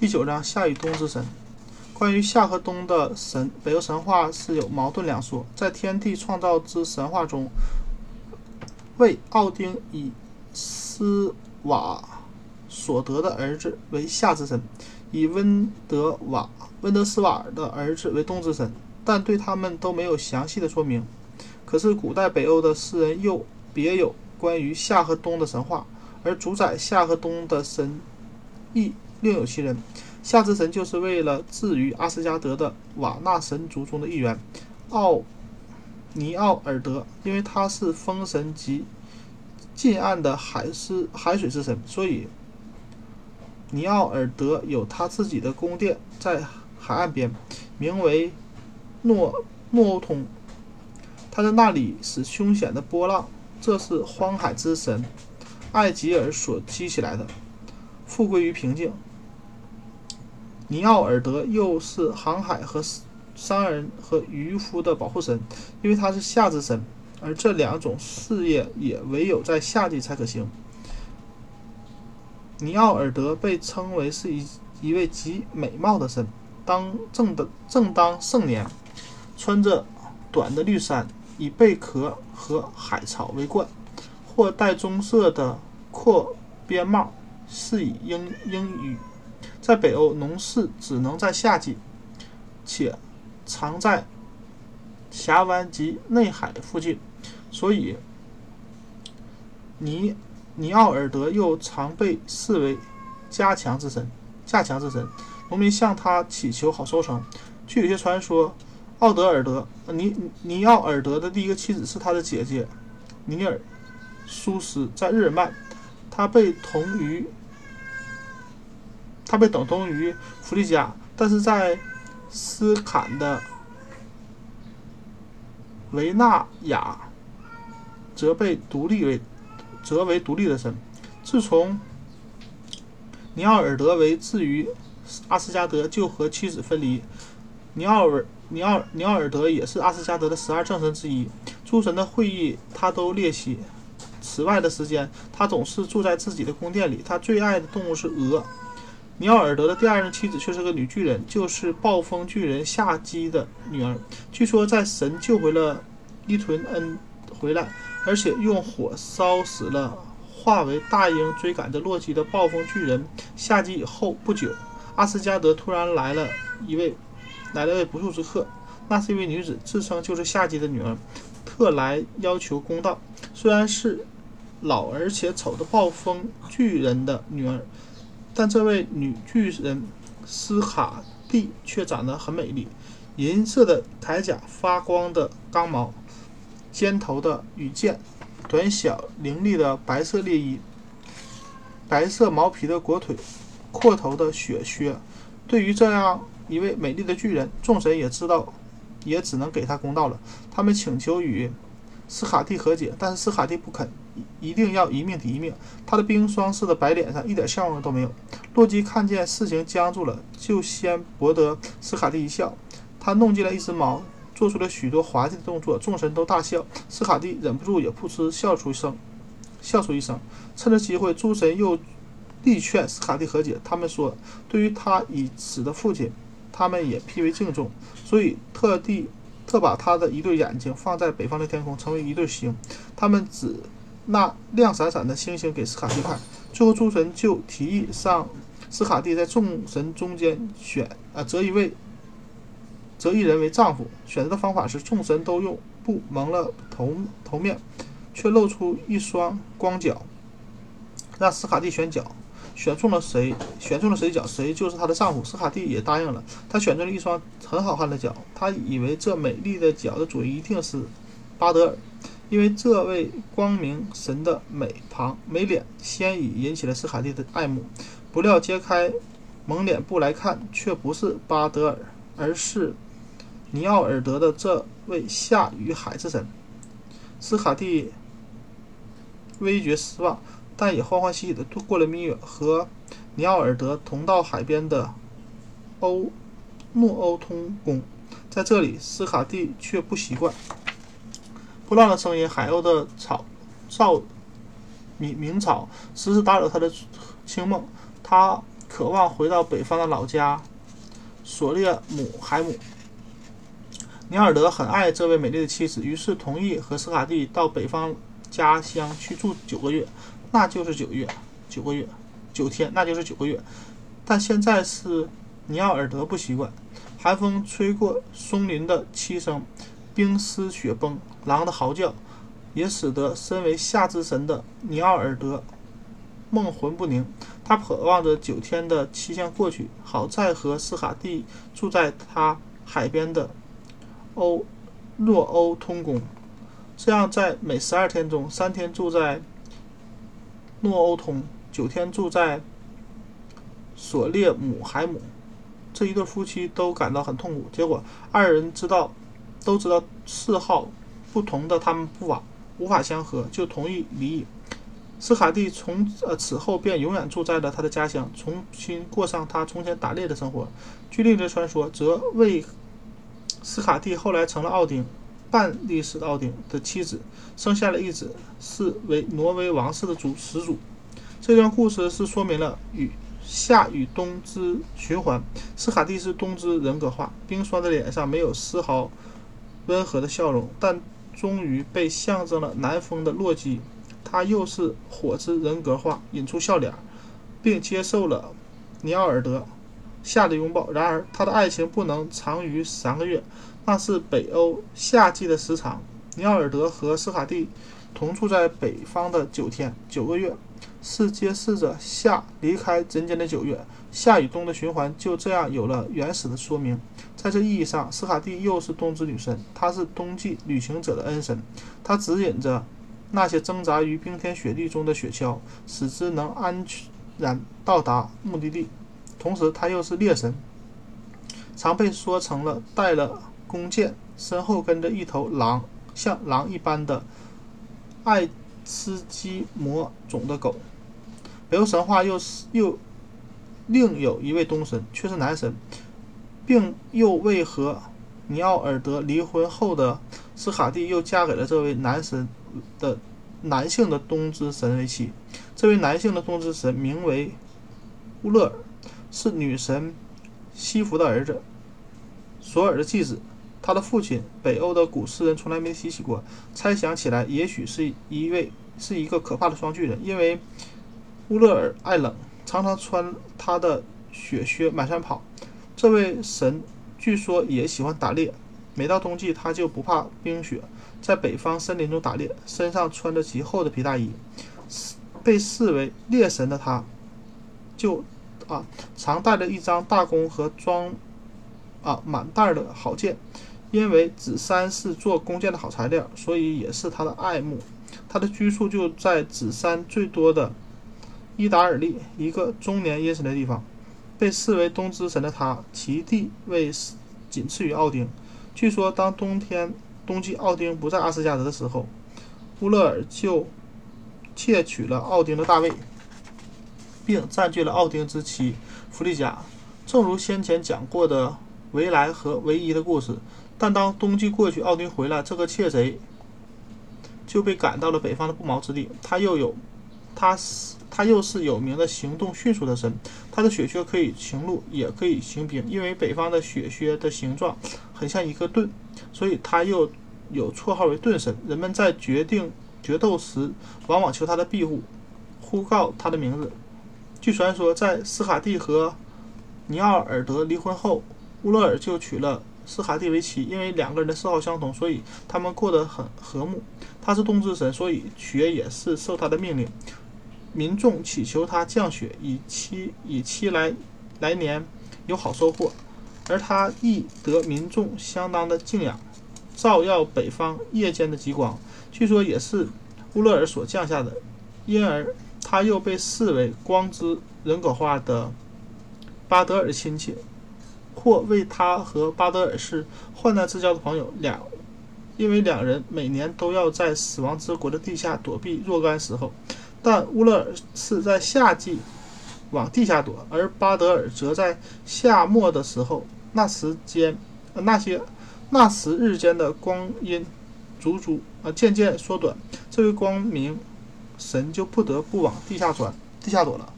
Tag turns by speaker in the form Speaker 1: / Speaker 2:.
Speaker 1: 第九章夏与冬之神。关于夏和冬的神，北欧神话是有矛盾两说。在天地创造之神话中，为奥丁以斯瓦所得的儿子为夏之神，以温德瓦温德斯瓦尔的儿子为冬之神，但对他们都没有详细的说明。可是古代北欧的诗人又别有关于夏和冬的神话，而主宰夏和冬的神亦另有其人。夏之神就是为了治于阿斯加德的瓦纳神族中的一员，奥尼奥尔德，因为他是风神及近岸的海狮海水之神，所以尼奥尔德有他自己的宫殿在海岸边，名为诺诺欧通。他在那里使凶险的波浪，这是荒海之神艾吉尔所激起来的，复归于平静。尼奥尔德又是航海和商人和渔夫的保护神，因为他是夏之神，而这两种事业也唯有在夏季才可行。尼奥尔德被称为是一一位极美貌的神，当正的正当盛年，穿着短的绿衫，以贝壳和海草为冠，或戴棕色的阔边帽，是以英英语。在北欧，农事只能在夏季，且常在峡湾及内海附近，所以尼尼奥尔德又常被视为加强之神。加强之神，农民向他祈求好收成。据有些传说，奥德尔德尼尼奥尔德的第一个妻子是他的姐姐尼尔苏斯，在日耳曼，他被同于。他被等同于弗利加，但是在斯坎的维纳亚则被独立为则为独立的神。自从尼奥尔德为置于阿斯加德，就和妻子分离。尼奥尔尼奥尼奥尔德也是阿斯加德的十二正神之一。诸神的会议他都列席。此外的时间，他总是住在自己的宫殿里。他最爱的动物是鹅。尼奥尔德的第二任妻子却是个女巨人，就是暴风巨人夏基的女儿。据说在神救回了伊屯恩回来，而且用火烧死了化为大鹰追赶着洛基的暴风巨人夏基以后不久，阿斯加德突然来了一位来了位不速之客。那是一位女子，自称就是夏基的女儿，特来要求公道。虽然是老而且丑的暴风巨人的女儿。但这位女巨人斯卡蒂却长得很美丽，银色的铠甲，发光的钢矛，尖头的羽箭，短小凌厉的白色猎衣，白色毛皮的裹腿，阔头的雪靴。对于这样一位美丽的巨人，众神也知道，也只能给他公道了。他们请求与斯卡蒂和解，但是斯卡蒂不肯。一定要一命抵一命。他的冰霜似的白脸上一点笑容都没有。洛基看见事情僵住了，就先博得斯卡蒂一笑。他弄进来一只猫，做出了许多滑稽的动作，众神都大笑。斯卡蒂忍不住也噗嗤笑出一声，笑出一声。趁着机会，诸神又力劝斯卡蒂和解。他们说，对于他已死的父亲，他们也颇为敬重，所以特地特把他的一对眼睛放在北方的天空，成为一对星。他们只。那亮闪闪的星星给斯卡蒂看，最后诸神就提议让斯卡蒂在众神中间选啊择一位，择一人为丈夫。选择的方法是众神都用布蒙了头头面，却露出一双光脚，让斯卡蒂选脚，选中了谁，选中了谁脚，谁就是她的丈夫。斯卡蒂也答应了，她选中了一双很好看的脚，她以为这美丽的脚的主人一定是巴德尔。因为这位光明神的美庞美脸先已引起了斯卡蒂的爱慕，不料揭开蒙脸布来看，却不是巴德尔，而是尼奥尔德的这位夏与海之神。斯卡蒂微觉失望，但也欢欢喜喜地度过了蜜月，和尼奥尔德同到海边的欧诺欧通宫。在这里，斯卡蒂却不习惯。波浪的声音，海鸥的草噪鸣鸣草，时时打扰他的清梦。他渴望回到北方的老家索列姆海姆。尼尔德很爱这位美丽的妻子，于是同意和斯卡蒂到北方家乡去住九个月，那就是九月，九个月，九天，那就是九个月。但现在是尼奥尔德不习惯，寒风吹过松林的凄声，冰丝雪崩，狼的嚎叫，也使得身为夏之神的尼奥尔德梦魂不宁。他渴望着九天的期限过去，好再和斯卡蒂住在他海边的。欧诺欧通宫，这样在每十二天中，三天住在诺欧通，九天住在索列姆海姆。这一对夫妻都感到很痛苦。结果二人知道，都知道嗜好不同的他们不法无法相合，就同意离异。斯卡蒂从呃此后便永远住在了他的家乡，重新过上他从前打猎的生活。据另一则传说，则为。斯卡蒂后来成了奥丁，半历史奥丁的妻子，生下了一子，是为挪威王室的主始祖。这段故事是说明了与夏与冬之循环。斯卡蒂是冬之人格化，冰霜的脸上没有丝毫温和的笑容，但终于被象征了南风的洛基，他又是火之人格化，引出笑脸，并接受了尼奥尔德。夏的拥抱。然而，他的爱情不能长于三个月，那是北欧夏季的时长。尼奥尔德和斯卡蒂同住在北方的九天、九个月，是揭示着夏离开人间的九月。夏与冬的循环就这样有了原始的说明。在这意义上，斯卡蒂又是冬之女神，她是冬季旅行者的恩神，她指引着那些挣扎于冰天雪地中的雪橇，使之能安然到达目的地。同时，他又是猎神，常被说成了带了弓箭，身后跟着一头狼，像狼一般的爱吃鸡魔种的狗。北欧神话又是又另有一位东神，却是男神，并又为何尼奥尔德离婚后的斯卡蒂又嫁给了这位男神的男性的冬之神为妻。这位男性的冬之神名为乌勒尔。是女神西弗的儿子，索尔的继子。他的父亲，北欧的古诗人从来没提起过。猜想起来，也许是一位是一个可怕的双巨人，因为乌勒尔爱冷，常常穿他的雪靴满山跑。这位神据说也喜欢打猎，每到冬季他就不怕冰雪，在北方森林中打猎，身上穿着极厚的皮大衣。被视为猎神的他，就。啊，常带着一张大弓和装啊满袋的好箭，因为紫杉是做弓箭的好材料，所以也是他的爱慕。他的居处就在紫杉最多的伊达尔利，一个终年阴森的地方。被视为冬之神的他，其地位仅次于奥丁。据说，当冬天冬季奥丁不在阿斯加德的时候，乌勒尔就窃取了奥丁的大卫。并占据了奥丁之妻弗利加，正如先前讲过的维莱和维伊的故事。但当冬季过去，奥丁回来，这个窃贼就被赶到了北方的不毛之地。他又有，他是他又是有名的行动迅速的神。他的雪靴可以行路，也可以行兵。因为北方的雪靴的形状很像一个盾，所以他又有绰号为盾神。人们在决定决斗时，往往求他的庇护，呼告他的名字。据传说，在斯卡蒂和尼奥尔德离婚后，乌勒尔就娶了斯卡蒂维奇。因为两个人的嗜好相同，所以他们过得很和睦。他是冬之神，所以雪也是受他的命令。民众祈求他降雪，以期以期来来年有好收获。而他亦得民众相当的敬仰，照耀北方夜间的极光。据说也是乌勒尔所降下的，因而。他又被视为光之人格化的巴德尔亲戚，或为他和巴德尔是患难之交的朋友。两，因为两人每年都要在死亡之国的地下躲避若干时候，但乌勒尔是在夏季往地下躲，而巴德尔则在夏末的时候，那时间，那些那时日间的光阴，足足啊渐渐缩短，这位光明。神就不得不往地下钻、地下躲了。